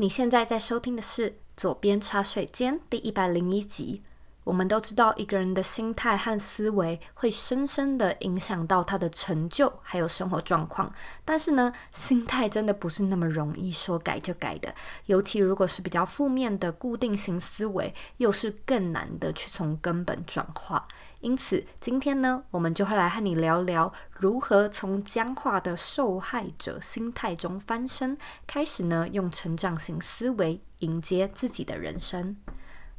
你现在在收听的是《左边茶水间》第一百零一集。我们都知道，一个人的心态和思维会深深的影响到他的成就，还有生活状况。但是呢，心态真的不是那么容易说改就改的，尤其如果是比较负面的固定型思维，又是更难的去从根本转化。因此，今天呢，我们就会来和你聊聊如何从僵化的受害者心态中翻身，开始呢，用成长型思维迎接自己的人生。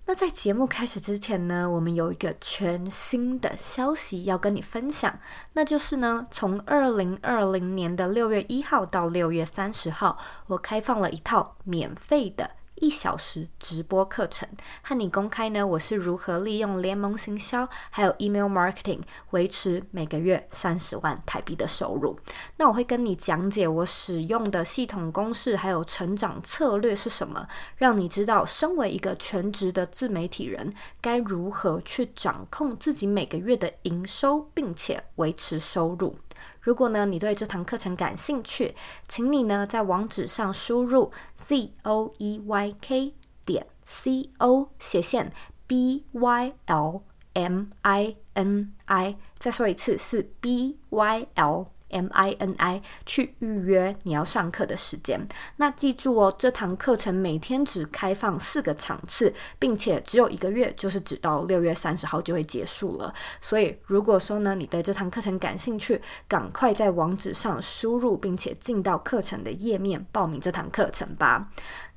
那在节目开始之前呢，我们有一个全新的消息要跟你分享，那就是呢，从二零二零年的六月一号到六月三十号，我开放了一套免费的。一小时直播课程，和你公开呢，我是如何利用联盟行销还有 email marketing 维持每个月三十万台币的收入。那我会跟你讲解我使用的系统公式还有成长策略是什么，让你知道身为一个全职的自媒体人该如何去掌控自己每个月的营收，并且维持收入。如果呢，你对这堂课程感兴趣，请你呢在网址上输入 z o e y k 点 c o 斜线 b y l m i n i，再说一次是 b y l。M I N I 去预约你要上课的时间。那记住哦，这堂课程每天只开放四个场次，并且只有一个月，就是只到六月三十号就会结束了。所以，如果说呢，你对这堂课程感兴趣，赶快在网址上输入，并且进到课程的页面报名这堂课程吧。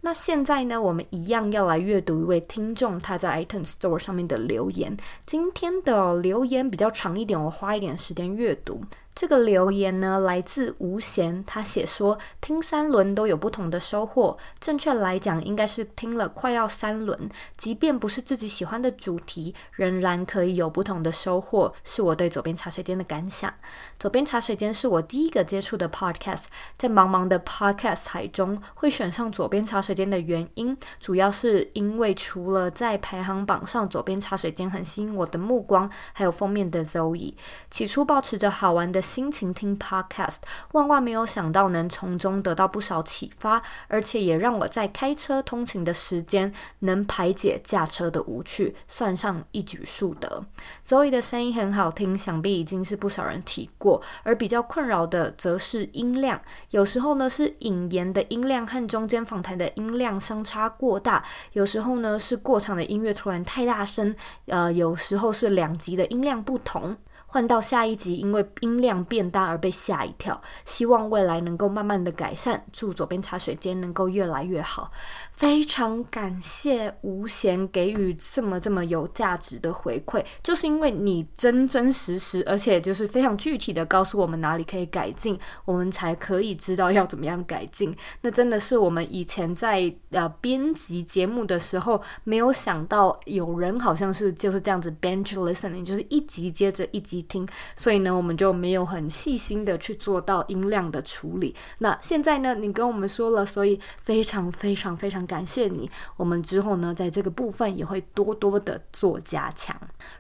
那现在呢，我们一样要来阅读一位听众他在 iTunes Store 上面的留言。今天的留言比较长一点，我花一点时间阅读。这个留言呢，来自吴贤，他写说，听三轮都有不同的收获。正确来讲，应该是听了快要三轮，即便不是自己喜欢的主题，仍然可以有不同的收获。是我对左边茶水间的感想。左边茶水间是我第一个接触的 Podcast，在茫茫的 Podcast 海中，会选上左边茶水间的原因，主要是因为除了在排行榜上，左边茶水间很吸引我的目光，还有封面的 Zoe。起初保持着好玩的心情听 podcast，万万没有想到能从中得到不少启发，而且也让我在开车通勤的时间能排解驾车的无趣，算上一举数得。Zoe 的声音很好听，想必已经是不少人提过。而比较困扰的则是音量，有时候呢是引言的音量和中间访谈的音量相差过大，有时候呢是过场的音乐突然太大声，呃，有时候是两集的音量不同。换到下一集，因为音量变大而被吓一跳。希望未来能够慢慢的改善，祝左边茶水间能够越来越好。非常感谢吴贤给予这么这么有价值的回馈，就是因为你真真实实，而且就是非常具体的告诉我们哪里可以改进，我们才可以知道要怎么样改进。那真的是我们以前在呃编辑节目的时候没有想到，有人好像是就是这样子 bench listening，就是一集接着一集听，所以呢，我们就没有很细心的去做到音量的处理。那现在呢，你跟我们说了，所以非常非常非常。感谢你，我们之后呢，在这个部分也会多多的做加强。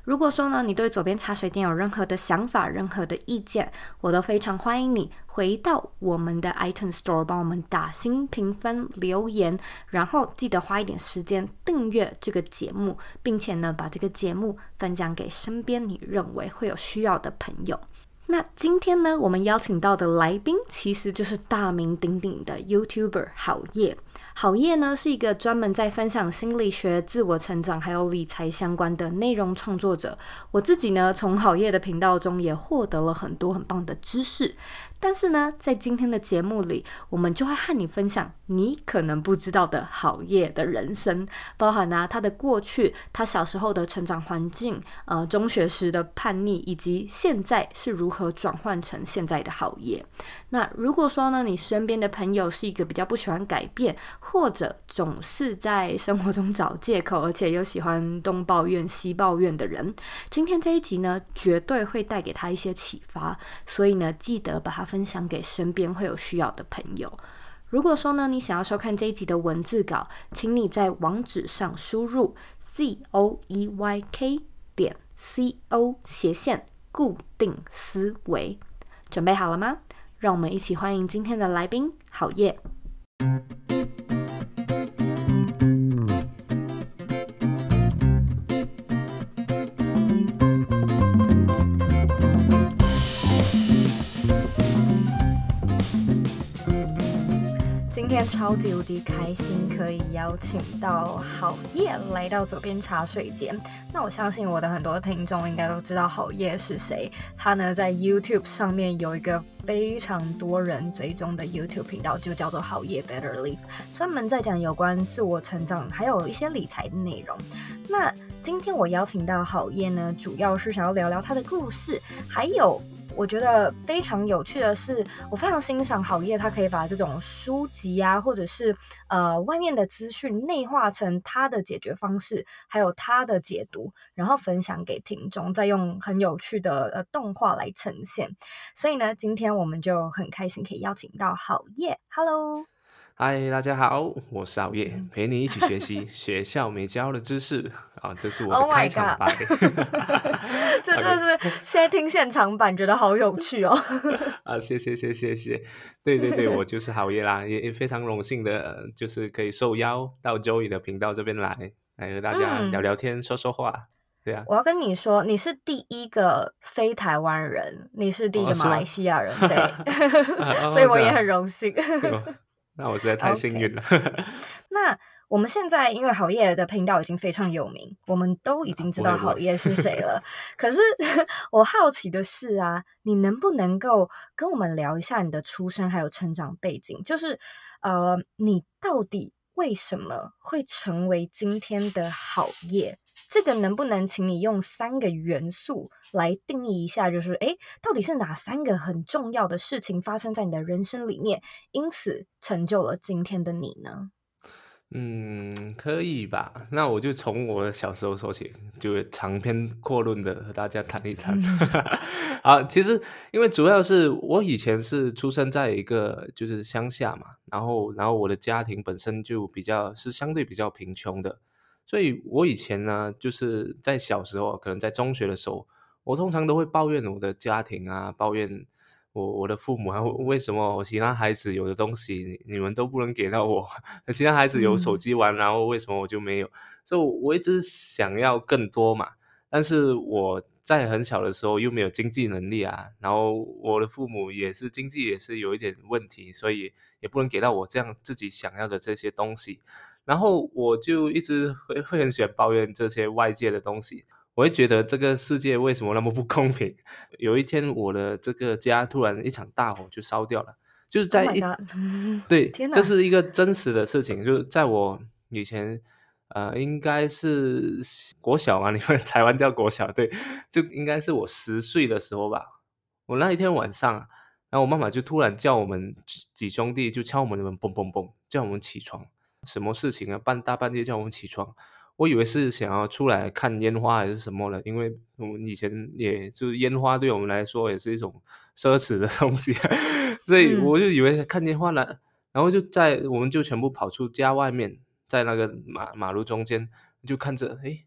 如果说呢，你对左边茶水间有任何的想法、任何的意见，我都非常欢迎你回到我们的 iTunes Store，帮我们打新评分、留言，然后记得花一点时间订阅这个节目，并且呢，把这个节目分享给身边你认为会有需要的朋友。那今天呢，我们邀请到的来宾其实就是大名鼎鼎的 YouTuber 好叶。好叶呢是一个专门在分享心理学、自我成长还有理财相关的内容创作者。我自己呢，从好叶的频道中也获得了很多很棒的知识。但是呢，在今天的节目里，我们就会和你分享你可能不知道的好业的人生，包含呢、他的过去、他小时候的成长环境、呃中学时的叛逆，以及现在是如何转换成现在的好业。那如果说呢，你身边的朋友是一个比较不喜欢改变，或者总是在生活中找借口，而且又喜欢东抱怨西抱怨的人，今天这一集呢，绝对会带给他一些启发。所以呢，记得把它。分享给身边会有需要的朋友。如果说呢，你想要收看这一集的文字稿，请你在网址上输入 z o e y k 点 c o 斜线固定思维。准备好了吗？让我们一起欢迎今天的来宾好耶。今天超级无敌开心，可以邀请到郝叶来到左边茶水间。那我相信我的很多听众应该都知道郝叶是谁。他呢在 YouTube 上面有一个非常多人追踪的 YouTube 频道，就叫做郝叶 Better Live，专门在讲有关自我成长，还有一些理财的内容。那今天我邀请到郝叶呢，主要是想要聊聊他的故事，还有。我觉得非常有趣的是，我非常欣赏好叶，他可以把这种书籍啊，或者是呃外面的资讯内化成他的解决方式，还有他的解读，然后分享给听众，再用很有趣的呃动画来呈现。所以呢，今天我们就很开心可以邀请到好叶，Hello。嗨，大家好，我是 郝叶，陪你一起学习 学校没教的知识啊，这是我的开场白。Oh、这真的是现在听现场版，觉得好有趣哦。啊，谢谢谢谢谢，对对对，我就是郝叶啦，也非常荣幸的，就是可以受邀到 Joey 的频道这边来，来和大家聊聊天，嗯、说说话。对啊，我要跟你说，你是第一个非台湾人，你是第一个马来西亚人，哦、对，所以我也很荣幸。那我实在太幸运了。Okay. 那我们现在因为好业的频道已经非常有名，我们都已经知道好业是谁了。可是我好奇的是啊，你能不能够跟我们聊一下你的出生还有成长背景？就是呃，你到底为什么会成为今天的郝叶？这个能不能请你用三个元素来定义一下？就是诶，到底是哪三个很重要的事情发生在你的人生里面，因此成就了今天的你呢？嗯，可以吧？那我就从我小时候说起，就长篇阔论的和大家谈一谈。好，其实因为主要是我以前是出生在一个就是乡下嘛，然后然后我的家庭本身就比较是相对比较贫穷的。所以，我以前呢，就是在小时候，可能在中学的时候，我通常都会抱怨我的家庭啊，抱怨我我的父母啊，为什么我其他孩子有的东西你们都不能给到我？其他孩子有手机玩，然后为什么我就没有？所以，我一直想要更多嘛。但是我在很小的时候又没有经济能力啊，然后我的父母也是经济也是有一点问题，所以也不能给到我这样自己想要的这些东西。然后我就一直会会很喜欢抱怨这些外界的东西，我会觉得这个世界为什么那么不公平？有一天我的这个家突然一场大火就烧掉了，就是在一、oh、对，这是一个真实的事情，就是在我以前呃应该是国小嘛，你们台湾叫国小，对，就应该是我十岁的时候吧。我那一天晚上，然后我妈妈就突然叫我们几兄弟就敲我们的门，嘣嘣嘣，叫我们起床。什么事情啊？半大半夜叫我们起床，我以为是想要出来看烟花还是什么了，因为我们以前也就是烟花对我们来说也是一种奢侈的 东西，所以我就以为看烟花了，嗯、然后就在我们就全部跑出家外面，在那个马马路中间就看着，诶，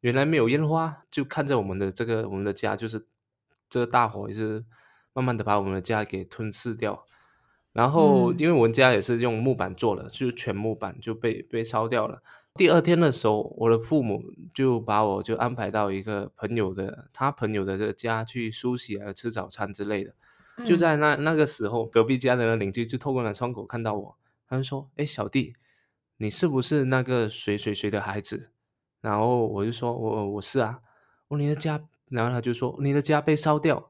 原来没有烟花，就看着我们的这个我们的家就是这个大火，也是慢慢的把我们的家给吞噬掉。然后，因为我们家也是用木板做的，就是全木板就被被烧掉了。第二天的时候，我的父母就把我就安排到一个朋友的他朋友的这个家去梳洗啊、吃早餐之类的。就在那那个时候，隔壁家的邻居就透过那窗口看到我，他就说：“哎，小弟，你是不是那个谁谁谁的孩子？”然后我就说：“我我是啊。”我你的家，然后他就说：“你的家被烧掉。”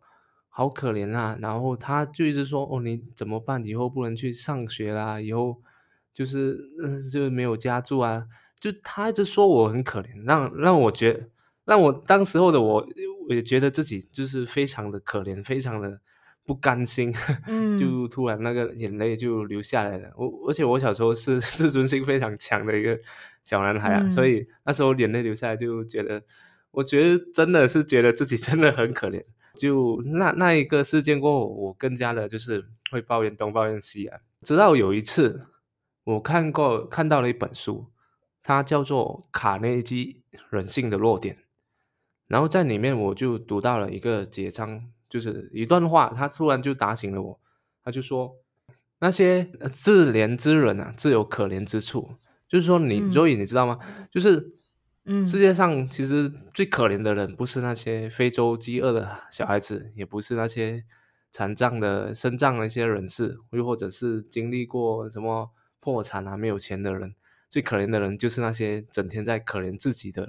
好可怜啊！然后他就一直说：“哦，你怎么办？以后不能去上学啦，以后就是嗯、呃，就是没有家住啊。”就他一直说我很可怜，让让我觉，让我当时候的我，我也觉得自己就是非常的可怜，非常的不甘心，嗯、就突然那个眼泪就流下来了。我而且我小时候是 自尊心非常强的一个小男孩啊，嗯、所以那时候眼泪流下来，就觉得，我觉得真的是觉得自己真的很可怜。就那那一个事件过后，我更加的就是会抱怨东抱怨西啊。直到有一次，我看过看到了一本书，它叫做《卡内基人性的弱点》，然后在里面我就读到了一个节章，就是一段话，他突然就打醒了我。他就说：“那些自怜之人啊，自有可怜之处。”就是说你，你所以你知道吗？就是。嗯，世界上其实最可怜的人，不是那些非洲饥饿的小孩子，也不是那些残障的身障的一些人士，又或者是经历过什么破产啊、没有钱的人，最可怜的人就是那些整天在可怜自己的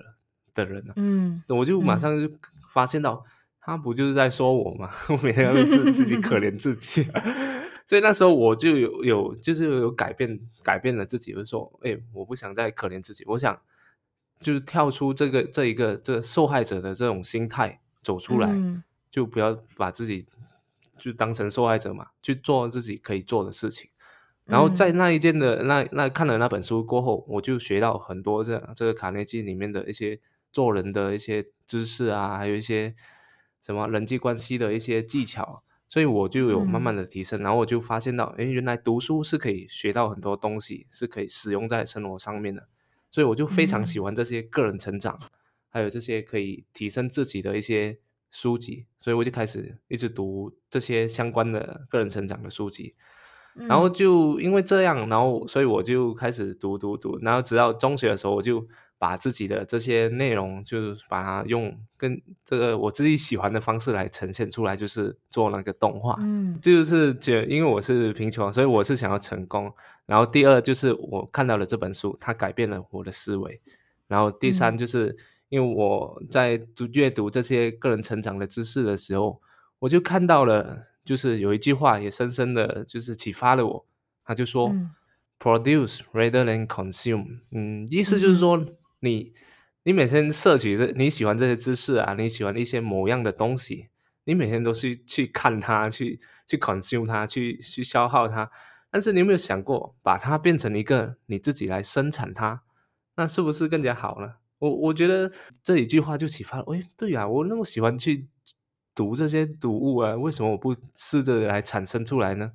的人啊。嗯，我就马上就发现到，嗯、他不就是在说我吗？我每天都自自己可怜自己，所以那时候我就有有就是有改变改变了自己，就是说，哎，我不想再可怜自己，我想就是跳出这个这一个这个受害者的这种心态走出来，嗯、就不要把自己。就当成受害者嘛，去做自己可以做的事情。然后在那一件的、嗯、那那看了那本书过后，我就学到很多这这个卡内基里面的一些做人的一些知识啊，还有一些什么人际关系的一些技巧。所以我就有慢慢的提升，嗯、然后我就发现到，哎，原来读书是可以学到很多东西，是可以使用在生活上面的。所以我就非常喜欢这些个人成长，嗯、还有这些可以提升自己的一些。书籍，所以我就开始一直读这些相关的个人成长的书籍，嗯、然后就因为这样，然后所以我就开始读读读，然后直到中学的时候，我就把自己的这些内容，就是把它用跟这个我自己喜欢的方式来呈现出来，就是做那个动画。嗯，就是觉因为我是贫穷，所以我是想要成功。然后第二就是我看到了这本书，它改变了我的思维。然后第三就是。嗯因为我在读阅读这些个人成长的知识的时候，我就看到了，就是有一句话也深深的就是启发了我。他就说、嗯、：“Produce rather than consume。”嗯，意思就是说你，你你每天摄取这你喜欢这些知识啊，你喜欢一些某样的东西，你每天都是去看它，去去 consume 它，去去消耗它。但是你有没有想过，把它变成一个你自己来生产它，那是不是更加好呢？我我觉得这一句话就启发了，哎，对呀，我那么喜欢去读这些读物啊，为什么我不试着来产生出来呢？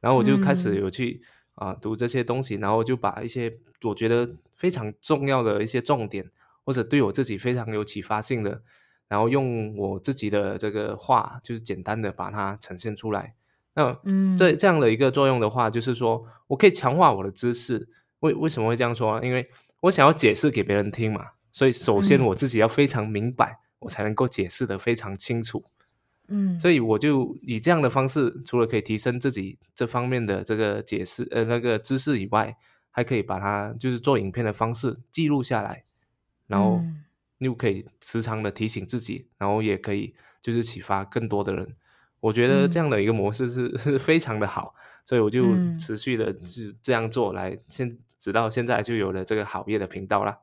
然后我就开始有去啊、读这些东西，然后就把一些我觉得非常重要的一些重点，或者对我自己非常有启发性的，然后用我自己的这个话，就是简单的把它呈现出来。那嗯，这这样的一个作用的话，就是说我可以强化我的知识。为为什么会这样说？因为我想要解释给别人听嘛。所以，首先我自己要非常明白，嗯、我才能够解释的非常清楚。嗯，所以我就以这样的方式，除了可以提升自己这方面的这个解释呃那个知识以外，还可以把它就是做影片的方式记录下来，然后又可以时常的提醒自己，然后也可以就是启发更多的人。我觉得这样的一个模式是、嗯、是非常的好，所以我就持续的是这样做来，现直到现在就有了这个好业的频道啦。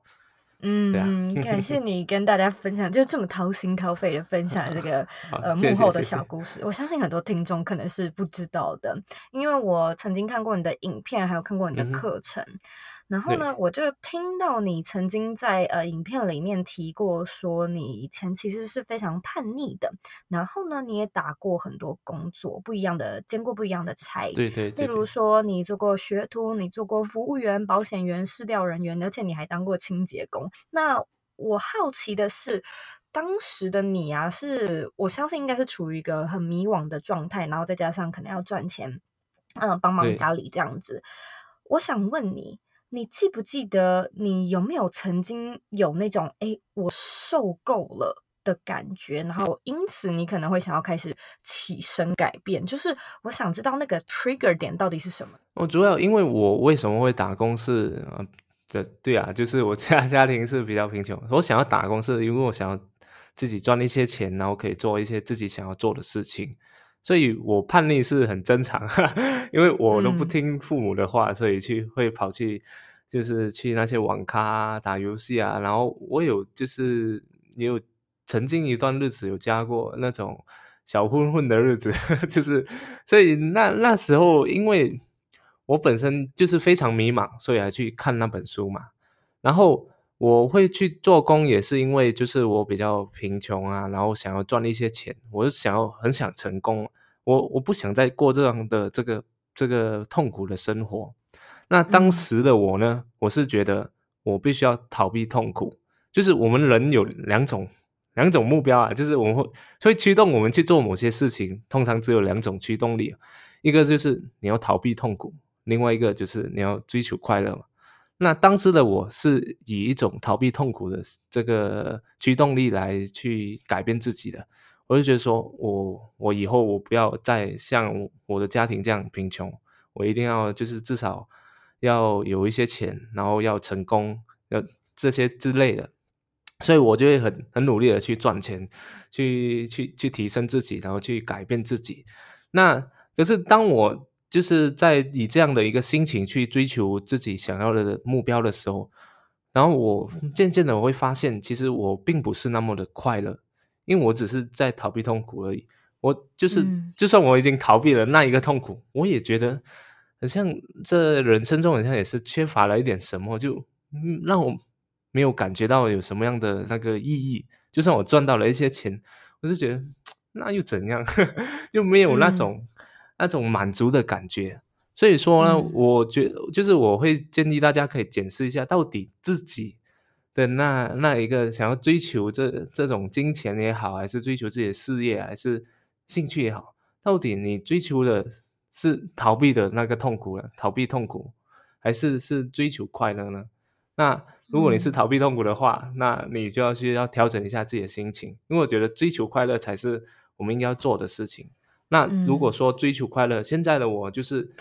嗯，感谢你跟大家分享，就这么掏心掏肺的分享这个 呃幕后的小故事。我相信很多听众可能是不知道的，因为我曾经看过你的影片，还有看过你的课程。嗯然后呢，我就听到你曾经在呃影片里面提过，说你以前其实是非常叛逆的。然后呢，你也打过很多工作，不一样的，兼过不一样的差。对对，对对。例如说，你做过学徒，你做过服务员、保险员、市调人员，而且你还当过清洁工。那我好奇的是，当时的你啊，是我相信应该是处于一个很迷惘的状态，然后再加上可能要赚钱，嗯、呃，帮忙家里这样子。我想问你。你记不记得你有没有曾经有那种哎，我受够了的感觉，然后因此你可能会想要开始起身改变？就是我想知道那个 trigger 点到底是什么？我主要因为我为什么会打工是呃，这对啊，就是我家 家庭是比较贫穷，我想要打工是因为我想要自己赚一些钱，然后可以做一些自己想要做的事情。所以我叛逆是很正常，因为我都不听父母的话，嗯、所以去会跑去，就是去那些网咖啊，打游戏啊。然后我有就是也有曾经一段日子有加过那种小混混的日子，就是所以那那时候因为我本身就是非常迷茫，所以还去看那本书嘛，然后。我会去做工，也是因为就是我比较贫穷啊，然后想要赚一些钱，我就想要很想成功，我我不想再过这样的这个这个痛苦的生活。那当时的我呢，嗯、我是觉得我必须要逃避痛苦，就是我们人有两种两种目标啊，就是我们会会驱动我们去做某些事情，通常只有两种驱动力，一个就是你要逃避痛苦，另外一个就是你要追求快乐嘛。那当时的我是以一种逃避痛苦的这个驱动力来去改变自己的，我就觉得说我我以后我不要再像我的家庭这样贫穷，我一定要就是至少要有一些钱，然后要成功，要这些之类的。所以我就会很很努力的去赚钱，去去去提升自己，然后去改变自己。那可是当我就是在以这样的一个心情去追求自己想要的目标的时候，然后我渐渐的我会发现，其实我并不是那么的快乐，因为我只是在逃避痛苦而已。我就是，嗯、就算我已经逃避了那一个痛苦，我也觉得很像这人生中好像也是缺乏了一点什么，就让我。没有感觉到有什么样的那个意义，就算我赚到了一些钱，我就觉得那又怎样，又没有那种、嗯、那种满足的感觉。所以说呢，嗯、我觉得就是我会建议大家可以检视一下，到底自己的那那一个想要追求这这种金钱也好，还是追求自己的事业，还是兴趣也好，到底你追求的是逃避的那个痛苦了，逃避痛苦，还是是追求快乐呢？那如果你是逃避痛苦的话，嗯、那你就要去要调整一下自己的心情，因为我觉得追求快乐才是我们应该要做的事情。那如果说追求快乐，嗯、现在的我就是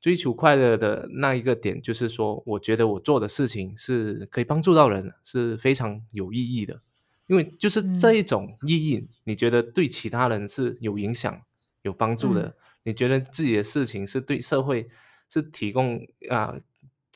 追求快乐的那一个点，就是说，我觉得我做的事情是可以帮助到人，是非常有意义的。因为就是这一种意义，嗯、你觉得对其他人是有影响、有帮助的，嗯、你觉得自己的事情是对社会是提供啊。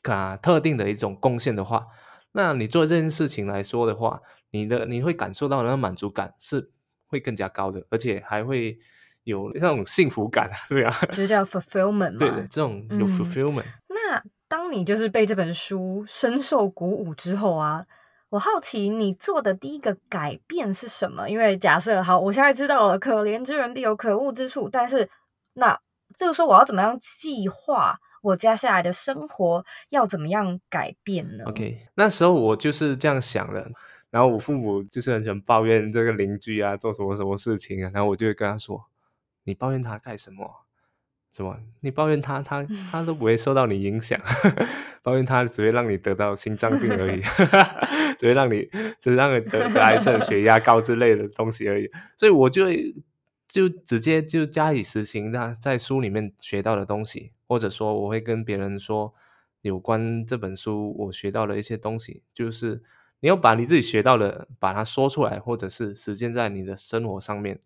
啊，特定的一种贡献的话，那你做这件事情来说的话，你的你会感受到那个满足感是会更加高的，而且还会有那种幸福感，对啊，就是叫 fulfillment 嘛。对的，这种有 fulfillment。嗯，那当你就是被这本书深受鼓舞之后啊，我好奇你做的第一个改变是什么？因为假设好，我现在知道了，可怜之人必有可恶之处，但是那就是说我要怎么样计划？我接下来的生活要怎么样改变呢？OK，那时候我就是这样想的。然后我父母就是很喜欢抱怨这个邻居啊，做什么什么事情啊。然后我就会跟他说：“你抱怨他干什么？怎么？你抱怨他，他他都不会受到你影响。抱怨他只会让你得到心脏病而已，只会让你只会让你得得癌症、血压高之类的东西而已。所以我就会就直接就加以实行他在书里面学到的东西。”或者说，我会跟别人说有关这本书我学到的一些东西，就是你要把你自己学到的把它说出来，或者是实践在你的生活上面。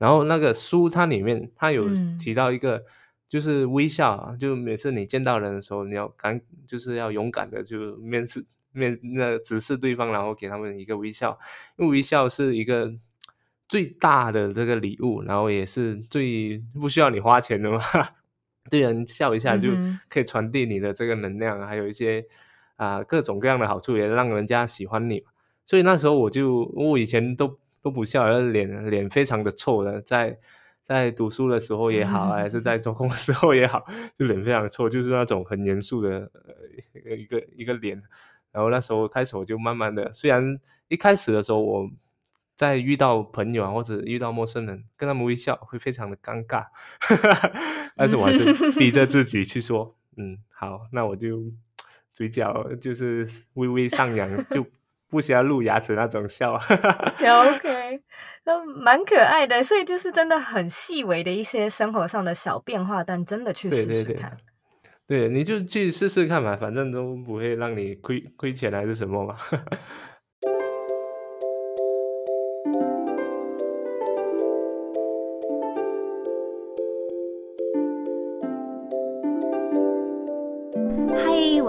然后那个书它里面它有提到一个，就是微笑啊，嗯、就每次你见到人的时候，你要敢就是要勇敢的就面试面那直视对方，然后给他们一个微笑，因为微笑是一个最大的这个礼物，然后也是最不需要你花钱的嘛。对人笑一下就可以传递你的这个能量，嗯、还有一些啊、呃、各种各样的好处，也让人家喜欢你。所以那时候我就我以前都都不笑，脸脸非常的臭的，在在读书的时候也好，还是在做工的时候也好，就脸非常臭，就是那种很严肃的呃一个一个脸。然后那时候开始我就慢慢的，虽然一开始的时候我。在遇到朋友啊，或者遇到陌生人，跟他们微笑会非常的尴尬，但是我还是逼着自己去说，嗯，好，那我就嘴角就是微微上扬，就不需要露牙齿那种笑。OK，那蛮可爱的，所以就是真的很细微的一些生活上的小变化，但真的去试试看，对对对，对，你就去试试看嘛，反正都不会让你亏亏钱还是什么嘛。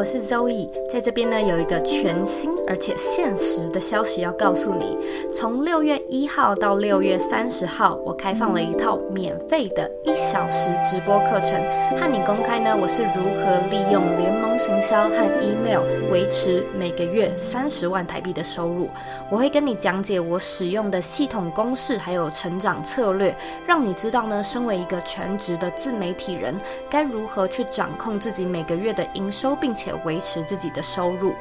我是 Zoe，在这边呢有一个全新而且限时的消息要告诉你。从六月一号到六月三十号，我开放了一套免费的一小时直播课程，和你公开呢我是如何利用联盟行销和 email 维持每个月三十万台币的收入。我会跟你讲解我使用的系统公式还有成长策略，让你知道呢身为一个全职的自媒体人，该如何去掌控自己每个月的营收，并且维持自己的收入。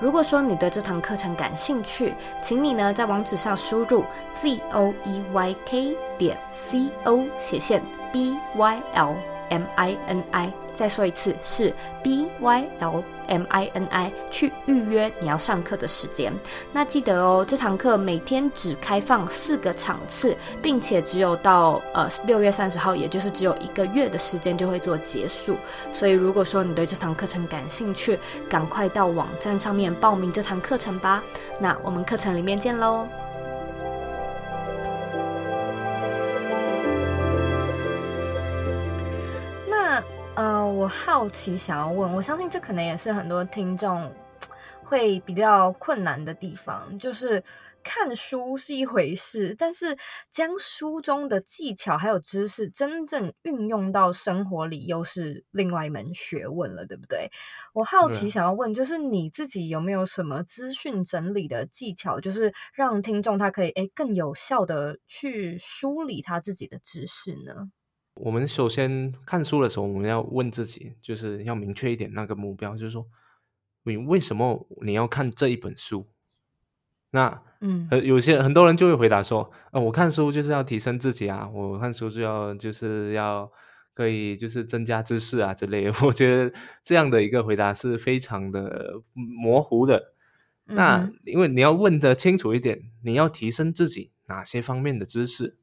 如果说你对这堂课程感兴趣，请你呢在网址上输入 z o e y k 点 c o 斜线 b y l m i n i。再说一次是 b y l M I N I 去预约你要上课的时间。那记得哦，这堂课每天只开放四个场次，并且只有到呃六月三十号，也就是只有一个月的时间就会做结束。所以如果说你对这堂课程感兴趣，赶快到网站上面报名这堂课程吧。那我们课程里面见喽。呃，我好奇想要问，我相信这可能也是很多听众会比较困难的地方，就是看书是一回事，但是将书中的技巧还有知识真正运用到生活里，又是另外一门学问了，对不对？我好奇想要问，就是你自己有没有什么资讯整理的技巧，就是让听众他可以诶更有效的去梳理他自己的知识呢？我们首先看书的时候，我们要问自己，就是要明确一点那个目标，就是说，你为什么你要看这一本书？那，嗯，有些很多人就会回答说，啊、呃，我看书就是要提升自己啊，我看书就要就是要可以就是增加知识啊之类的。我觉得这样的一个回答是非常的模糊的。嗯、那因为你要问的清楚一点，你要提升自己哪些方面的知识？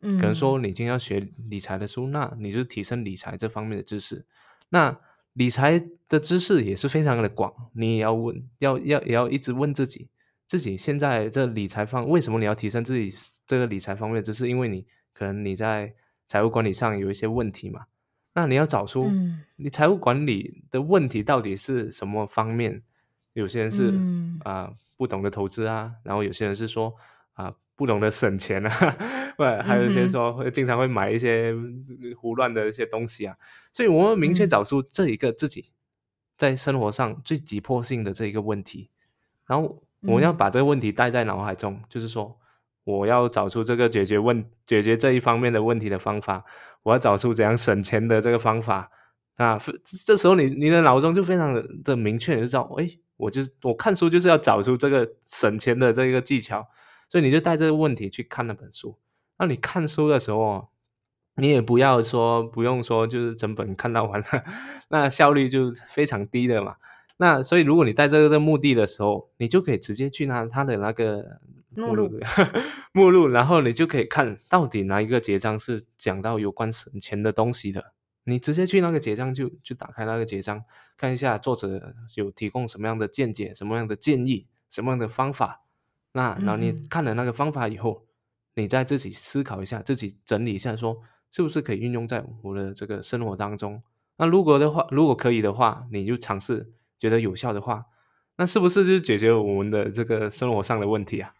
可能说你今天要学理财的书，嗯、那你就提升理财这方面的知识。那理财的知识也是非常的广，你也要问，要要也要一直问自己，自己现在这理财方为什么你要提升自己这个理财方面？只是因为你可能你在财务管理上有一些问题嘛。那你要找出你财务管理的问题到底是什么方面？有些人是啊、嗯呃、不懂得投资啊，然后有些人是说啊。呃不懂得省钱啊，不，还有一些说会经常会买一些胡乱的一些东西啊，所以我们明确找出这一个自己在生活上最急迫性的这一个问题，然后我们要把这个问题带在脑海中，嗯、就是说我要找出这个解决问解决这一方面的问题的方法，我要找出怎样省钱的这个方法。啊，这时候你你的脑中就非常的的明确，你就知道，哎，我就我看书就是要找出这个省钱的这一个技巧。所以你就带这个问题去看那本书。那你看书的时候，你也不要说不用说，就是整本看到完了，那效率就非常低的嘛。那所以如果你带这个这个目的的时候，你就可以直接去拿它的那个目录，目录，然后你就可以看到底哪一个结章是讲到有关省钱的东西的。你直接去那个结章就就打开那个结章，看一下作者有提供什么样的见解、什么样的建议、什么样的方法。那然后你看了那个方法以后，嗯、你再自己思考一下，自己整理一下，说是不是可以运用在我的这个生活当中？那如果的话，如果可以的话，你就尝试，觉得有效的话，那是不是就解决我们的这个生活上的问题啊？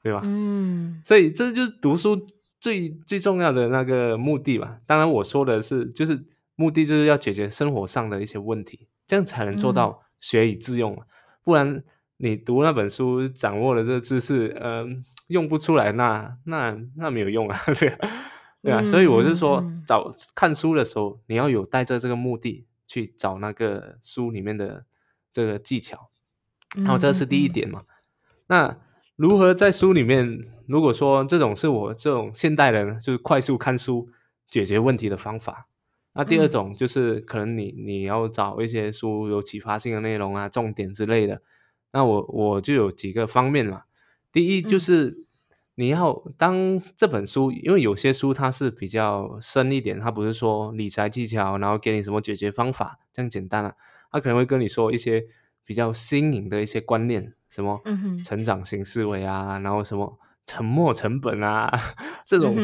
对吧？嗯，所以这就是读书最最重要的那个目的吧。当然我说的是，就是目的就是要解决生活上的一些问题，这样才能做到学以致用，嗯、不然。你读那本书，掌握了这个知识，嗯、呃，用不出来，那那那没有用啊，对啊，对啊，所以我是说，找看书的时候，你要有带着这个目的去找那个书里面的这个技巧，然后这是第一点嘛。那如何在书里面，如果说这种是我这种现代人就是快速看书解决问题的方法，那第二种就是可能你你要找一些书有启发性的内容啊，重点之类的。那我我就有几个方面嘛，第一就是你要当这本书，因为有些书它是比较深一点，它不是说理财技巧，然后给你什么解决方法这样简单啊，它可能会跟你说一些比较新颖的一些观念，什么成长型思维啊，然后什么沉没成本啊，这种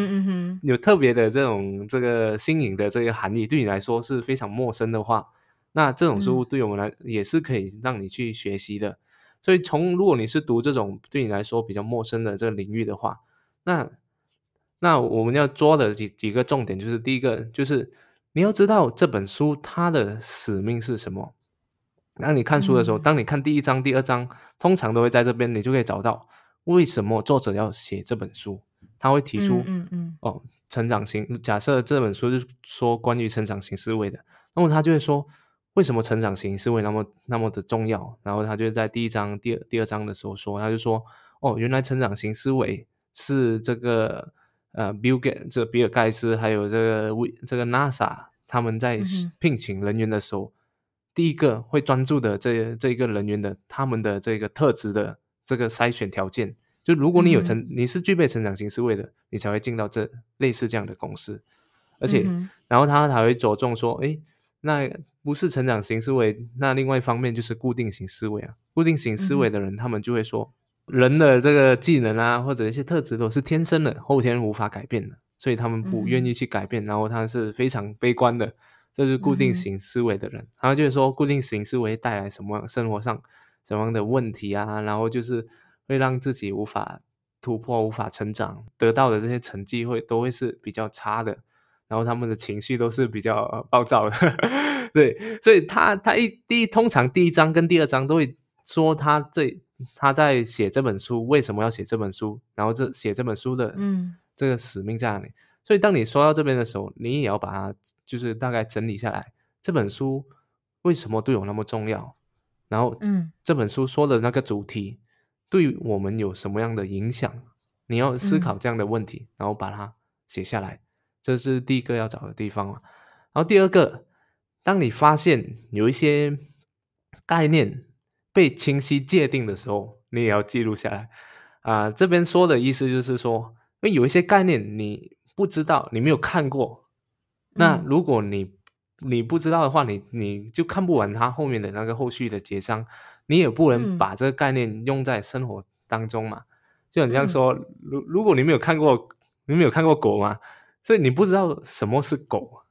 有特别的这种这个新颖的这个含义，对你来说是非常陌生的话，那这种书对我们来也是可以让你去学习的。所以，从如果你是读这种对你来说比较陌生的这个领域的话，那那我们要抓的几几个重点就是，第一个就是你要知道这本书它的使命是什么。当你看书的时候，嗯、当你看第一章、第二章，通常都会在这边，你就可以找到为什么作者要写这本书。他会提出，嗯嗯，嗯哦，成长型。假设这本书是说关于成长型思维的，那么他就会说。为什么成长型思维那么那么的重要？然后他就在第一章、第二第二章的时候说，他就说：“哦，原来成长型思维是这个呃，Bill Gates 这比尔盖茨还有这个这个 NASA 他们在聘请人员的时候第一个会专注的这这一个人员的他们的这个特质的这个筛选条件。就如果你有成，嗯、你是具备成长型思维的，你才会进到这类似这样的公司。而且，嗯、然后他还会着重说，诶，那不是成长型思维，那另外一方面就是固定型思维啊。固定型思维的人，嗯、他们就会说，人的这个技能啊，或者一些特质都是天生的，后天无法改变的，所以他们不愿意去改变。嗯、然后他是非常悲观的，这是固定型思维的人。嗯、然后就是说，固定型思维带来什么生活上什么样的问题啊？然后就是会让自己无法突破、无法成长，得到的这些成绩会都会是比较差的。然后他们的情绪都是比较暴躁的，对，所以他他一第一通常第一章跟第二章都会说他这他在写这本书为什么要写这本书，然后这写这本书的嗯这个使命在哪里？嗯、所以当你说到这边的时候，你也要把它就是大概整理下来，这本书为什么对我那么重要？然后嗯这本书说的那个主题对我们有什么样的影响？你要思考这样的问题，嗯、然后把它写下来。这是第一个要找的地方，然后第二个，当你发现有一些概念被清晰界定的时候，你也要记录下来。啊、呃，这边说的意思就是说，因为有一些概念你不知道，你没有看过，那如果你你不知道的话，你你就看不完它后面的那个后续的结章，你也不能把这个概念用在生活当中嘛。就很像说，如如果你没有看过，你没有看过狗嘛？所以你不知道什么是狗，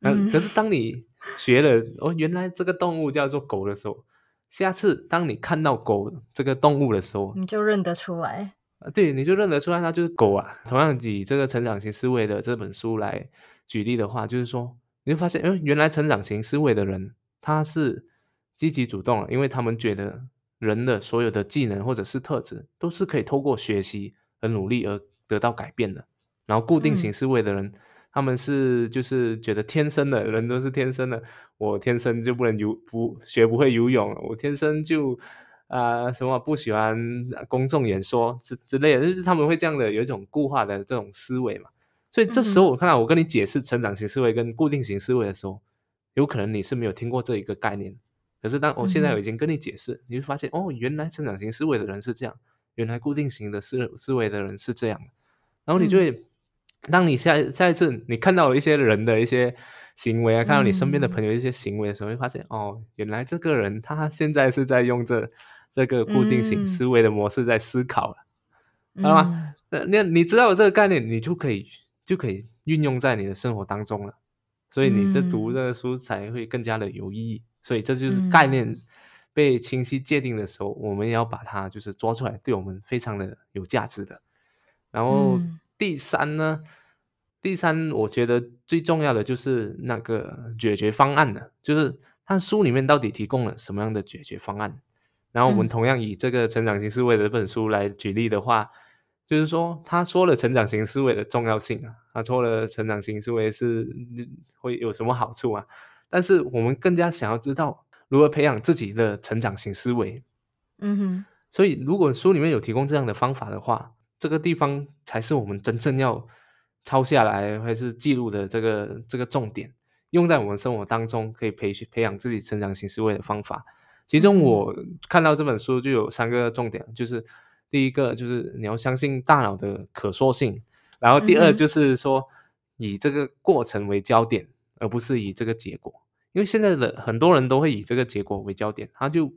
嗯，可是当你学了哦，原来这个动物叫做狗的时候，下次当你看到狗这个动物的时候，你就认得出来。对，你就认得出来，它就是狗啊。同样以这个成长型思维的这本书来举例的话，就是说，你会发现，哎，原来成长型思维的人他是积极主动了，因为他们觉得人的所有的技能或者是特质都是可以透过学习和努力而得到改变的。然后固定型思维的人，嗯、他们是就是觉得天生的人都是天生的，我天生就不能游不学不会游泳，我天生就啊、呃、什么不喜欢公众演说之之类的，就是他们会这样的有一种固化的这种思维嘛。所以这时候我看到我跟你解释成长型思维跟固定型思维的时候，有可能你是没有听过这一个概念。可是当我现在我已经跟你解释，嗯、你会发现哦，原来成长型思维的人是这样，原来固定型的思思维的人是这样，然后你就会。嗯当你下下一次你看到了一些人的一些行为啊，看到你身边的朋友一些行为的时候，会发现、嗯、哦，原来这个人他现在是在用这这个固定型思维的模式在思考了，好吗？那那你知道这个概念，你就可以就可以运用在你的生活当中了，所以你这读的书才会更加的有意义。所以这就是概念被清晰界定的时候，我们要把它就是抓出来，对我们非常的有价值的，然后。第三呢，第三我觉得最重要的就是那个解决方案了，就是他书里面到底提供了什么样的解决方案。然后我们同样以这个成长型思维的这本书来举例的话，嗯、就是说他说了成长型思维的重要性啊，他说了成长型思维是会有什么好处啊，但是我们更加想要知道如何培养自己的成长型思维。嗯哼，所以如果书里面有提供这样的方法的话。这个地方才是我们真正要抄下来还是记录的这个这个重点，用在我们生活当中可以培训培养自己成长型思维的方法。其中我看到这本书就有三个重点，就是第一个就是你要相信大脑的可塑性，然后第二就是说以这个过程为焦点，而不是以这个结果，因为现在的很多人都会以这个结果为焦点，他就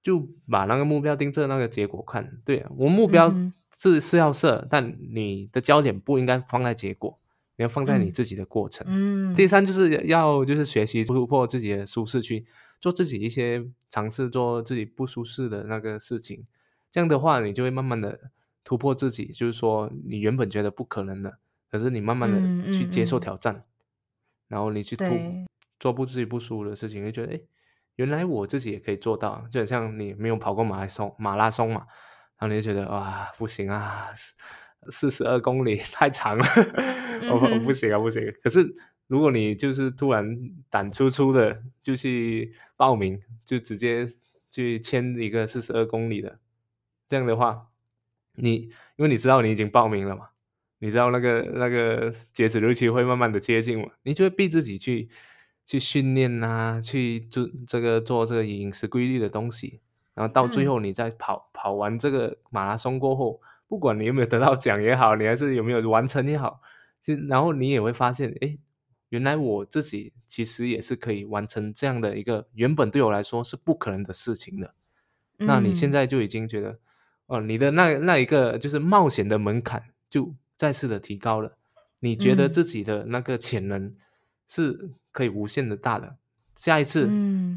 就把那个目标盯着那个结果看。对啊，我目标。是是要设，但你的焦点不应该放在结果，你要放在你自己的过程。嗯，第三就是要就是学习突破自己的舒适区，做自己一些尝试，做自己不舒适的那个事情。这样的话，你就会慢慢的突破自己，就是说你原本觉得不可能的，可是你慢慢的去接受挑战，嗯嗯嗯，然后你去突做不自己不舒服的事情，你就觉得哎，原来我自己也可以做到。就很像你没有跑过马拉松，马拉松嘛。然后你就觉得哇，不行啊，四十二公里 太长了，我、哦、不行啊，不行。可是如果你就是突然胆粗粗的就去报名，就直接去签一个四十二公里的，这样的话，你因为你知道你已经报名了嘛，你知道那个那个截止日期会慢慢的接近嘛，你就会逼自己去去训练啊，去做这个做这个饮食规律的东西，然后到最后你再跑、嗯、跑完这个马拉松过后，不管你有没有得到奖也好，你还是有没有完成也好，就然后你也会发现，哎，原来我自己其实也是可以完成这样的一个原本对我来说是不可能的事情的。嗯、那你现在就已经觉得，哦，你的那那一个就是冒险的门槛就再次的提高了，你觉得自己的那个潜能是可以无限的大的。下一次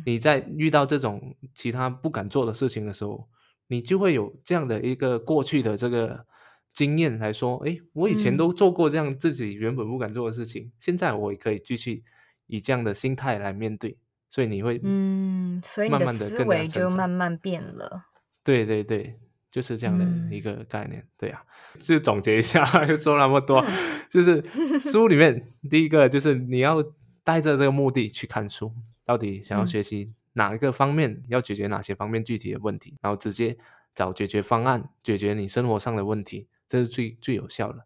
你在遇到这种其他不敢做的事情的时候，你就会有这样的一个过去的这个经验来说，哎，我以前都做过这样自己原本不敢做的事情，现在我也可以继续以这样的心态来面对。所以你会嗯，所以你的思维就慢慢变了。对对对，就是这样的一个概念。嗯、对啊，就总结一下，又 说那么多，嗯、就是书里面第一个就是你要带着这个目的去看书，到底想要学习哪一个方面，嗯、要解决哪些方面具体的问题，然后直接找解决方案，解决你生活上的问题，这是最最有效的。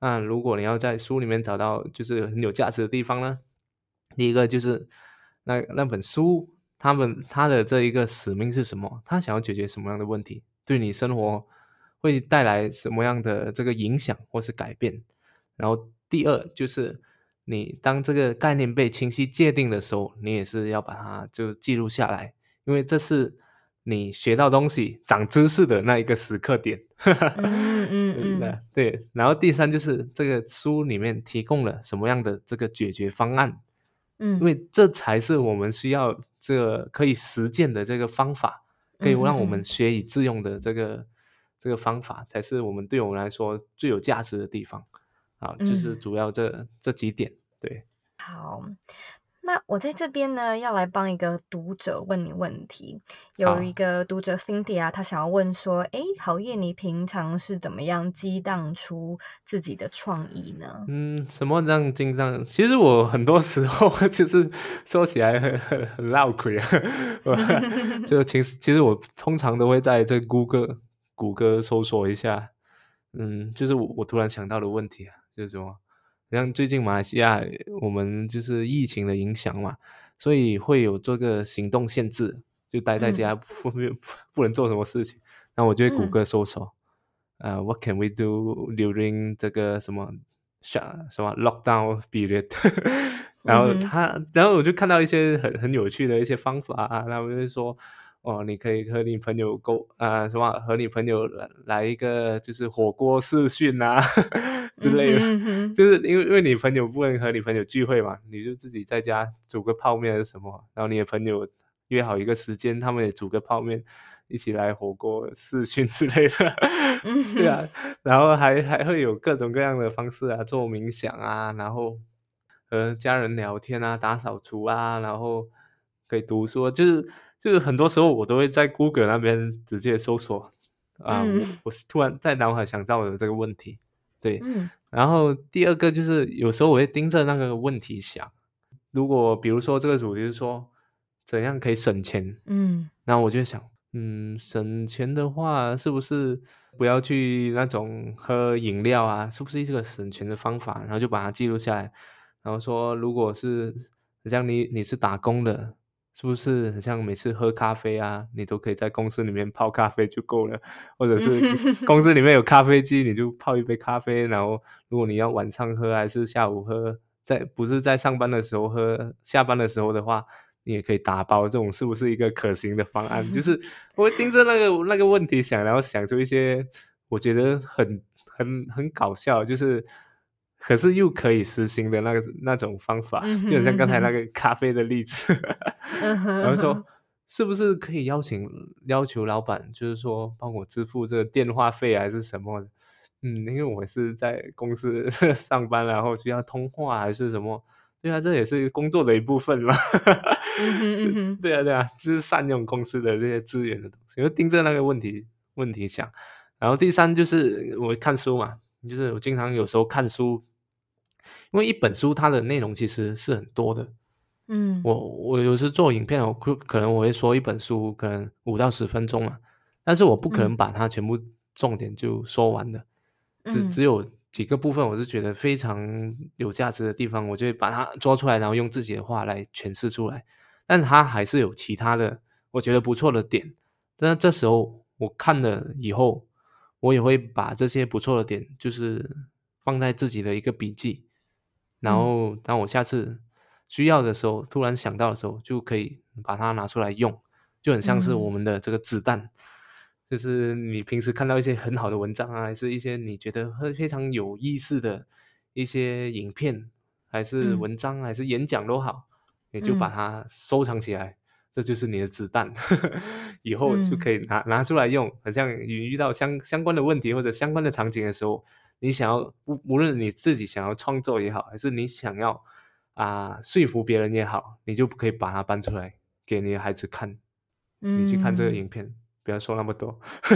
那如果你要在书里面找到就是很有价值的地方呢，第一个就是。那那本书，他们他的这一个使命是什么？他想要解决什么样的问题？对你生活会带来什么样的这个影响或是改变？然后第二就是，你当这个概念被清晰界定的时候，你也是要把它就记录下来，因为这是你学到东西、长知识的那一个时刻点。嗯嗯嗯，对。然后第三就是这个书里面提供了什么样的这个解决方案？嗯，因为这才是我们需要这个可以实践的这个方法，可以让我们学以致用的这个、嗯、这个方法，才是我们对我们来说最有价值的地方啊！就是主要这、嗯、这几点，对。好。那我在这边呢，要来帮一个读者问你问题。有一个读者 Cindy 啊，他想要问说：“哎，郝业，你平常是怎么样激荡出自己的创意呢？”嗯，什么这样激荡？其实我很多时候 就是说起来很很很绕口啊。就其实其实我通常都会在这谷歌谷歌搜索一下，嗯，就是我我突然想到的问题啊，就是说。像最近马来西亚，我们就是疫情的影响嘛，所以会有这个行动限制，就待在家不不、嗯、不能做什么事情。那我就会谷歌搜索，呃、嗯 uh,，What can we do during 这个什么 shut 什么 lockdown period？然后他，嗯、然后我就看到一些很很有趣的一些方法啊，他们就说。哦，你可以和你朋友沟啊，什么和你朋友来来一个就是火锅试训啊 之类的，就是因为因为你朋友不能和你朋友聚会嘛，你就自己在家煮个泡面还是什么，然后你的朋友约好一个时间，他们也煮个泡面，一起来火锅试训之类的，嗯、对啊，然后还还会有各种各样的方式啊，做冥想啊，然后和家人聊天啊，打扫除啊，然后可以读书，就是。就是很多时候我都会在 Google 那边直接搜索啊，嗯、我我是突然在脑海想到的这个问题，对，嗯、然后第二个就是有时候我会盯着那个问题想，如果比如说这个主题是说怎样可以省钱，嗯，然后我就想，嗯，省钱的话是不是不要去那种喝饮料啊？是不是一个省钱的方法？然后就把它记录下来，然后说如果是像你你是打工的。是不是很像每次喝咖啡啊，你都可以在公司里面泡咖啡就够了，或者是 公司里面有咖啡机，你就泡一杯咖啡。然后如果你要晚上喝还是下午喝，在不是在上班的时候喝，下班的时候的话，你也可以打包。这种是不是一个可行的方案？就是 我会盯着那个那个问题想，然后想出一些我觉得很很很搞笑，就是。可是又可以实行的那个那种方法，就像刚才那个咖啡的例子，然后说是不是可以邀请要求老板，就是说帮我支付这个电话费还是什么？嗯，因为我是在公司 上班，然后需要通话还是什么？对啊，这也是工作的一部分嘛。嗯 哼嗯对啊对啊，就是善用公司的这些资源的东西，就盯着那个问题问题想。然后第三就是我看书嘛。就是我经常有时候看书，因为一本书它的内容其实是很多的，嗯，我我有时做影片，我可可能我会说一本书可能五到十分钟嘛，但是我不可能把它全部重点就说完的，嗯、只只有几个部分，我是觉得非常有价值的地方，我就会把它抓出来，然后用自己的话来诠释出来。但它还是有其他的，我觉得不错的点。但是这时候我看了以后，我也会把这些不错的点，就是放在自己的一个笔记，然后当我下次需要的时候，突然想到的时候，就可以把它拿出来用，就很像是我们的这个子弹。就是你平时看到一些很好的文章啊，还是一些你觉得非常有意思的一些影片，还是文章，还是演讲都好，你就把它收藏起来，这就是你的子弹，以后就可以拿拿出来用。好像你遇到相相关的问题或者相关的场景的时候，你想要无无论你自己想要创作也好，还是你想要啊说服别人也好，你就可以把它搬出来给你的孩子看，你去看这个影片。不要说那么多，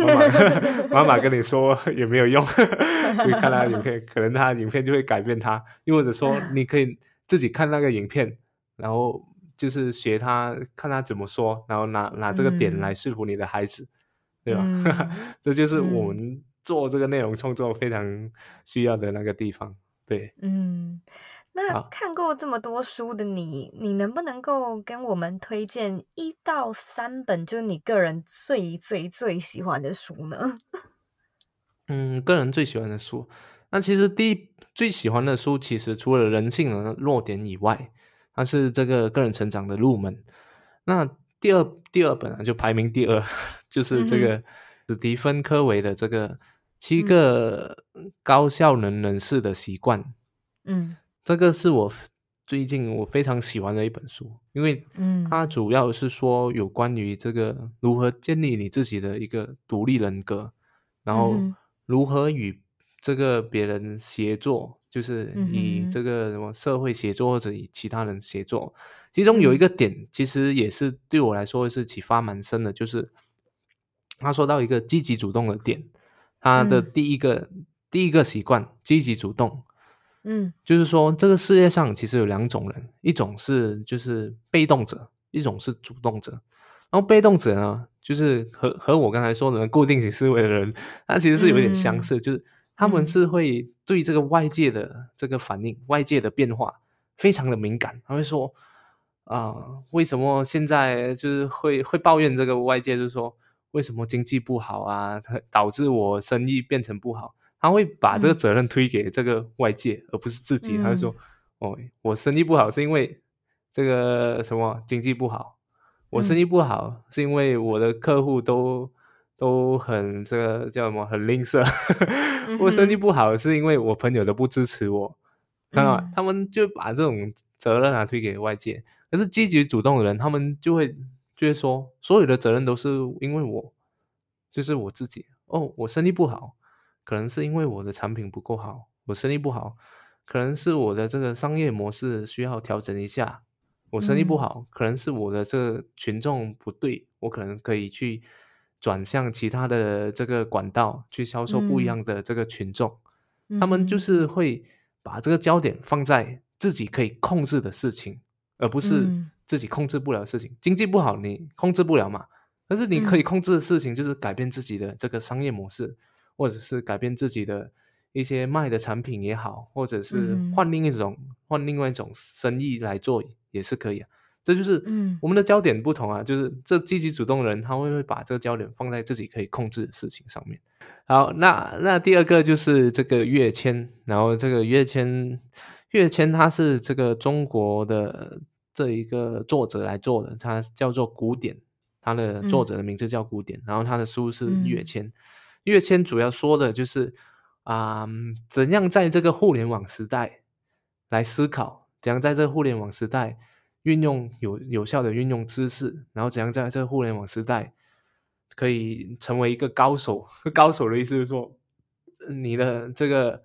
妈妈妈妈跟你说也没有用。你看他的影片，可能他的影片就会改变他。又或者说，你可以自己看那个影片，然后就是学他，看他怎么说，然后拿拿这个点来说服你的孩子，嗯、对吧？嗯、这就是我们做这个内容创作非常需要的那个地方。对，嗯。那看过这么多书的你，你能不能够跟我们推荐一到三本，就是你个人最最最喜欢的书呢？嗯，个人最喜欢的书，那其实第一最喜欢的书，其实除了人性的弱点以外，它是这个个人成长的入门。那第二第二本啊，就排名第二，就是这个史蒂芬科维的这个七个高效能人士的习惯。嗯。这个是我最近我非常喜欢的一本书，因为嗯它主要是说有关于这个如何建立你自己的一个独立人格，然后如何与这个别人协作，就是以这个什么社会协作或者以其他人协作。其中有一个点，其实也是对我来说是启发蛮深的，就是他说到一个积极主动的点，他的第一个第一个习惯，积极主动。嗯，就是说，这个世界上其实有两种人，一种是就是被动者，一种是主动者。然后被动者呢，就是和和我刚才说的固定型思维的人，他其实是有点相似，嗯、就是他们是会对这个外界的这个反应、嗯、外界的变化非常的敏感。他会说啊、呃，为什么现在就是会会抱怨这个外界，就是说为什么经济不好啊，导致我生意变成不好。他会把这个责任推给这个外界，嗯、而不是自己。他会说：“哦，我生意不好是因为这个什么经济不好，我生意不好是因为我的客户都都很这个叫什么很吝啬。我生意不好是因为我朋友都不支持我。看到、嗯、他们就把这种责任啊推给外界。可是积极主动的人，他们就会就会说，所有的责任都是因为我，就是我自己。哦，我生意不好。”可能是因为我的产品不够好，我生意不好；可能是我的这个商业模式需要调整一下，我生意不好；可能是我的这个群众不对，我可能可以去转向其他的这个管道去销售不一样的这个群众。嗯、他们就是会把这个焦点放在自己可以控制的事情，而不是自己控制不了的事情。嗯、经济不好，你控制不了嘛？但是你可以控制的事情就是改变自己的这个商业模式。或者是改变自己的一些卖的产品也好，或者是换另一种、嗯、换另外一种生意来做也是可以啊。这就是嗯我们的焦点不同啊，嗯、就是这积极主动的人他会会把这个焦点放在自己可以控制的事情上面。好，那那第二个就是这个跃迁，然后这个跃迁跃迁它是这个中国的这一个作者来做的，它叫做古典，它的作者的名字叫古典，嗯、然后他的书是跃迁。嗯跃迁主要说的就是啊、呃，怎样在这个互联网时代来思考，怎样在这个互联网时代运用有有效的运用知识，然后怎样在这个互联网时代可以成为一个高手。高手的意思是说，你的这个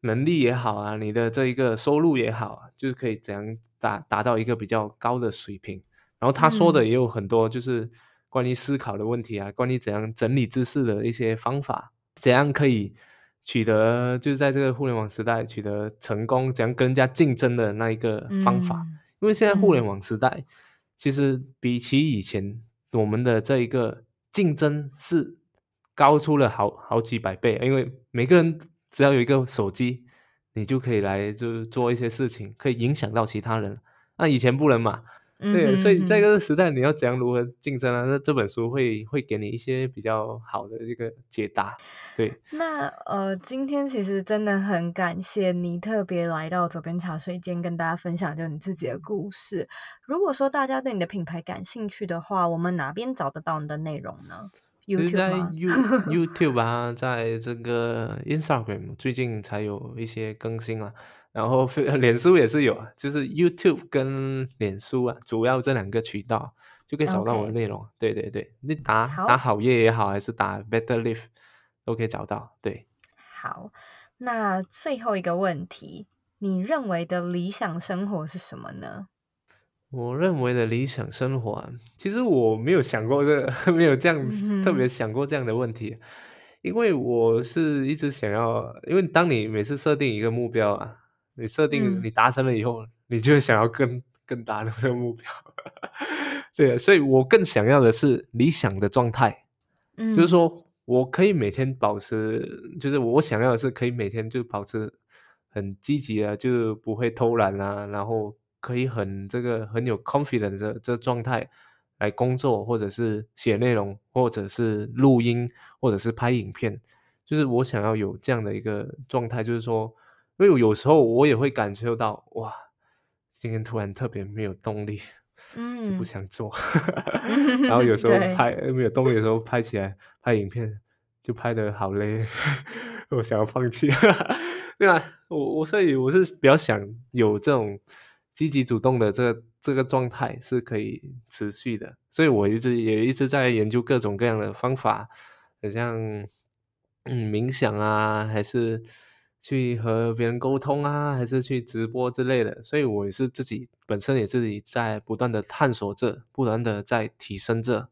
能力也好啊，你的这一个收入也好啊，就是可以怎样达达到一个比较高的水平。然后他说的也有很多，就是。嗯关于思考的问题啊，关于怎样整理知识的一些方法，怎样可以取得就是在这个互联网时代取得成功，怎样跟人家竞争的那一个方法。嗯、因为现在互联网时代，嗯、其实比起以前，我们的这一个竞争是高出了好好几百倍，因为每个人只要有一个手机，你就可以来就做一些事情，可以影响到其他人。那以前不能嘛？对，所以在这个时代，你要怎样如何竞争啊？那这本书会会给你一些比较好的这个解答。对，那呃，今天其实真的很感谢你特别来到左边茶水间，跟大家分享就你自己的故事。如果说大家对你的品牌感兴趣的话，我们哪边找得到你的内容呢？YouTube 在 You YouTube 啊，在这个 Instagram 最近才有一些更新啊。然后，脸书也是有啊，就是 YouTube 跟脸书啊，主要这两个渠道就可以找到我的内容。对对对，你打好打好业也好，还是打 Better Life 都可以找到。对，好，那最后一个问题，你认为的理想生活是什么呢？我认为的理想生活啊，其实我没有想过这个，没有这样、嗯、特别想过这样的问题，因为我是一直想要，因为当你每次设定一个目标啊。你设定你达成了以后，嗯、你就会想要更更大的这个目标，对，所以我更想要的是理想的状态，嗯，就是说我可以每天保持，就是我想要的是可以每天就保持很积极啊，就不会偷懒啊，然后可以很这个很有 confidence 的这个状态来工作，或者是写内容，或者是录音，或者是拍影片，就是我想要有这样的一个状态，就是说。因为有时候我也会感受到，哇，今天突然特别没有动力，嗯，就不想做。然后有时候拍没有动力的时候，拍起来拍影片就拍得好累，我想要放弃。对啊，我我所以我是比较想有这种积极主动的这个这个状态是可以持续的，所以我一直也一直在研究各种各样的方法，好像嗯冥想啊，还是。去和别人沟通啊，还是去直播之类的，所以我也是自己本身也自己在不断的探索着，不断的在提升着，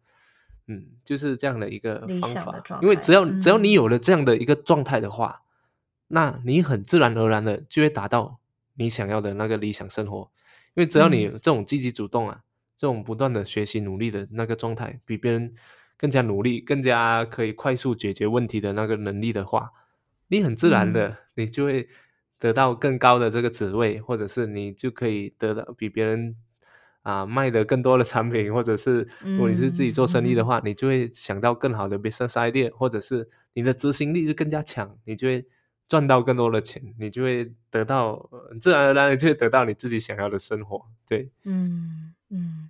嗯，就是这样的一个方法。因为只要只要你有了这样的一个状态的话，嗯，那你很自然而然的就会达到你想要的那个理想生活。因为只要你有这种积极主动啊，这种不断的学习努力的那个状态，比别人更加努力，更加可以快速解决问题的那个能力的话。你很自然的，你就会得到更高的这个职位，嗯、或者是你就可以得到比别人啊卖的更多的产品，或者是如果你是自己做生意的话，嗯、你就会想到更好的 business idea，或者是你的执行力就更加强，你就会赚到更多的钱，你就会得到自然而然的就会得到你自己想要的生活。对，嗯嗯。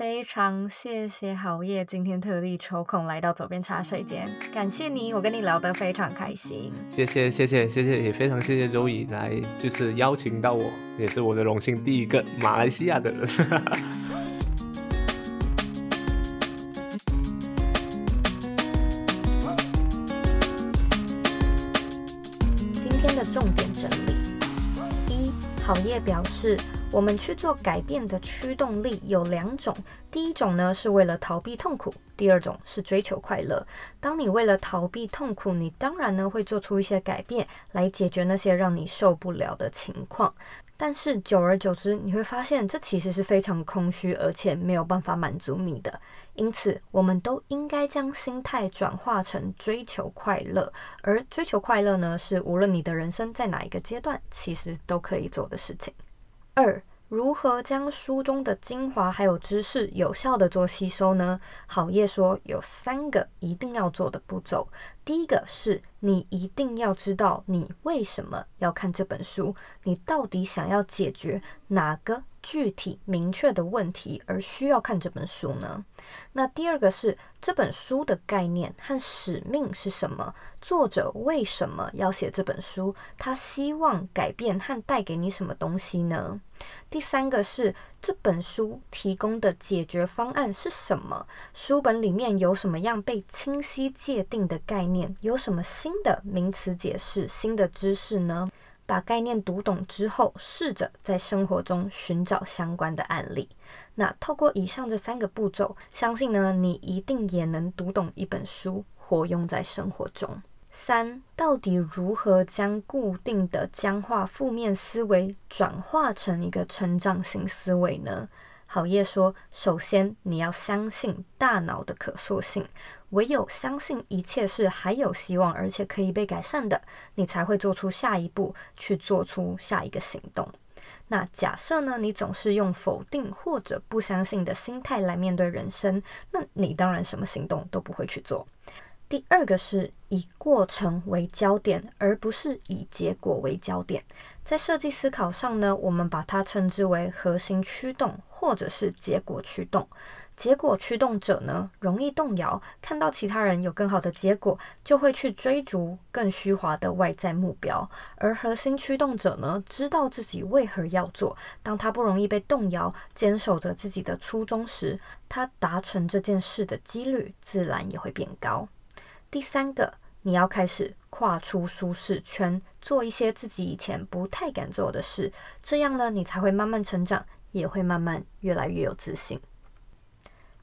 非常谢谢好业今天特地抽空来到左边茶水间，感谢你，我跟你聊得非常开心。谢谢谢谢谢谢，也非常谢谢周乙来就是邀请到我，也是我的荣幸，第一个马来西亚的人。好业表示。我们去做改变的驱动力有两种，第一种呢是为了逃避痛苦，第二种是追求快乐。当你为了逃避痛苦，你当然呢会做出一些改变来解决那些让你受不了的情况。但是久而久之，你会发现这其实是非常空虚，而且没有办法满足你的。因此，我们都应该将心态转化成追求快乐。而追求快乐呢，是无论你的人生在哪一个阶段，其实都可以做的事情。二，如何将书中的精华还有知识有效的做吸收呢？好业说有三个一定要做的步骤。第一个是你一定要知道你为什么要看这本书，你到底想要解决哪个具体明确的问题而需要看这本书呢？那第二个是这本书的概念和使命是什么？作者为什么要写这本书？他希望改变和带给你什么东西呢？第三个是这本书提供的解决方案是什么？书本里面有什么样被清晰界定的概念？有什么新的名词解释、新的知识呢？把概念读懂之后，试着在生活中寻找相关的案例。那透过以上这三个步骤，相信呢，你一定也能读懂一本书，活用在生活中。三，到底如何将固定的僵化负面思维转化成一个成长型思维呢？好叶说：“首先，你要相信大脑的可塑性，唯有相信一切是还有希望，而且可以被改善的，你才会做出下一步，去做出下一个行动。那假设呢，你总是用否定或者不相信的心态来面对人生，那你当然什么行动都不会去做。”第二个是以过程为焦点，而不是以结果为焦点。在设计思考上呢，我们把它称之为核心驱动，或者是结果驱动。结果驱动者呢，容易动摇，看到其他人有更好的结果，就会去追逐更虚华的外在目标；而核心驱动者呢，知道自己为何要做，当他不容易被动摇，坚守着自己的初衷时，他达成这件事的几率自然也会变高。第三个，你要开始跨出舒适圈，做一些自己以前不太敢做的事，这样呢，你才会慢慢成长，也会慢慢越来越有自信。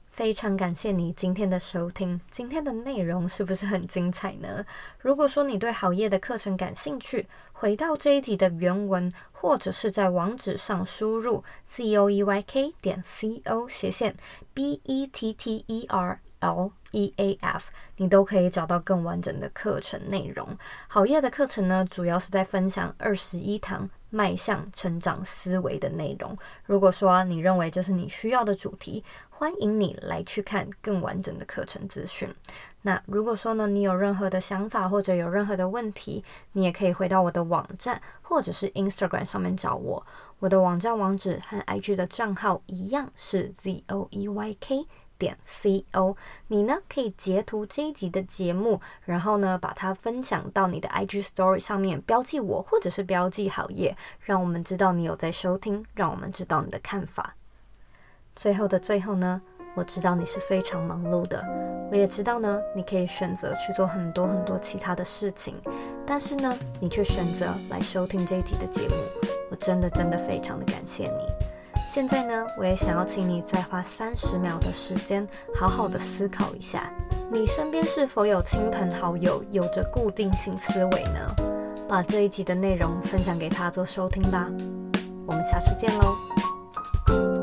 非常感谢你今天的收听，今天的内容是不是很精彩呢？如果说你对好业的课程感兴趣，回到这一集的原文，或者是在网址上输入 z o e y k 点 c o 斜线 b e t t e r l e a f，你都可以找到更完整的课程内容。好业的课程呢，主要是在分享二十一堂迈向成长思维的内容。如果说你认为这是你需要的主题，欢迎你来去看更完整的课程资讯。那如果说呢，你有任何的想法或者有任何的问题，你也可以回到我的网站或者是 Instagram 上面找我。我的网站网址和 IG 的账号一样是 Z O E Y K。点 co，你呢可以截图这一集的节目，然后呢把它分享到你的 IG Story 上面，标记我或者是标记好业，让我们知道你有在收听，让我们知道你的看法。最后的最后呢，我知道你是非常忙碌的，我也知道呢你可以选择去做很多很多其他的事情，但是呢你却选择来收听这一集的节目，我真的真的非常的感谢你。现在呢，我也想要请你再花三十秒的时间，好好的思考一下，你身边是否有亲朋好友有着固定性思维呢？把这一集的内容分享给他做收听吧。我们下次见喽。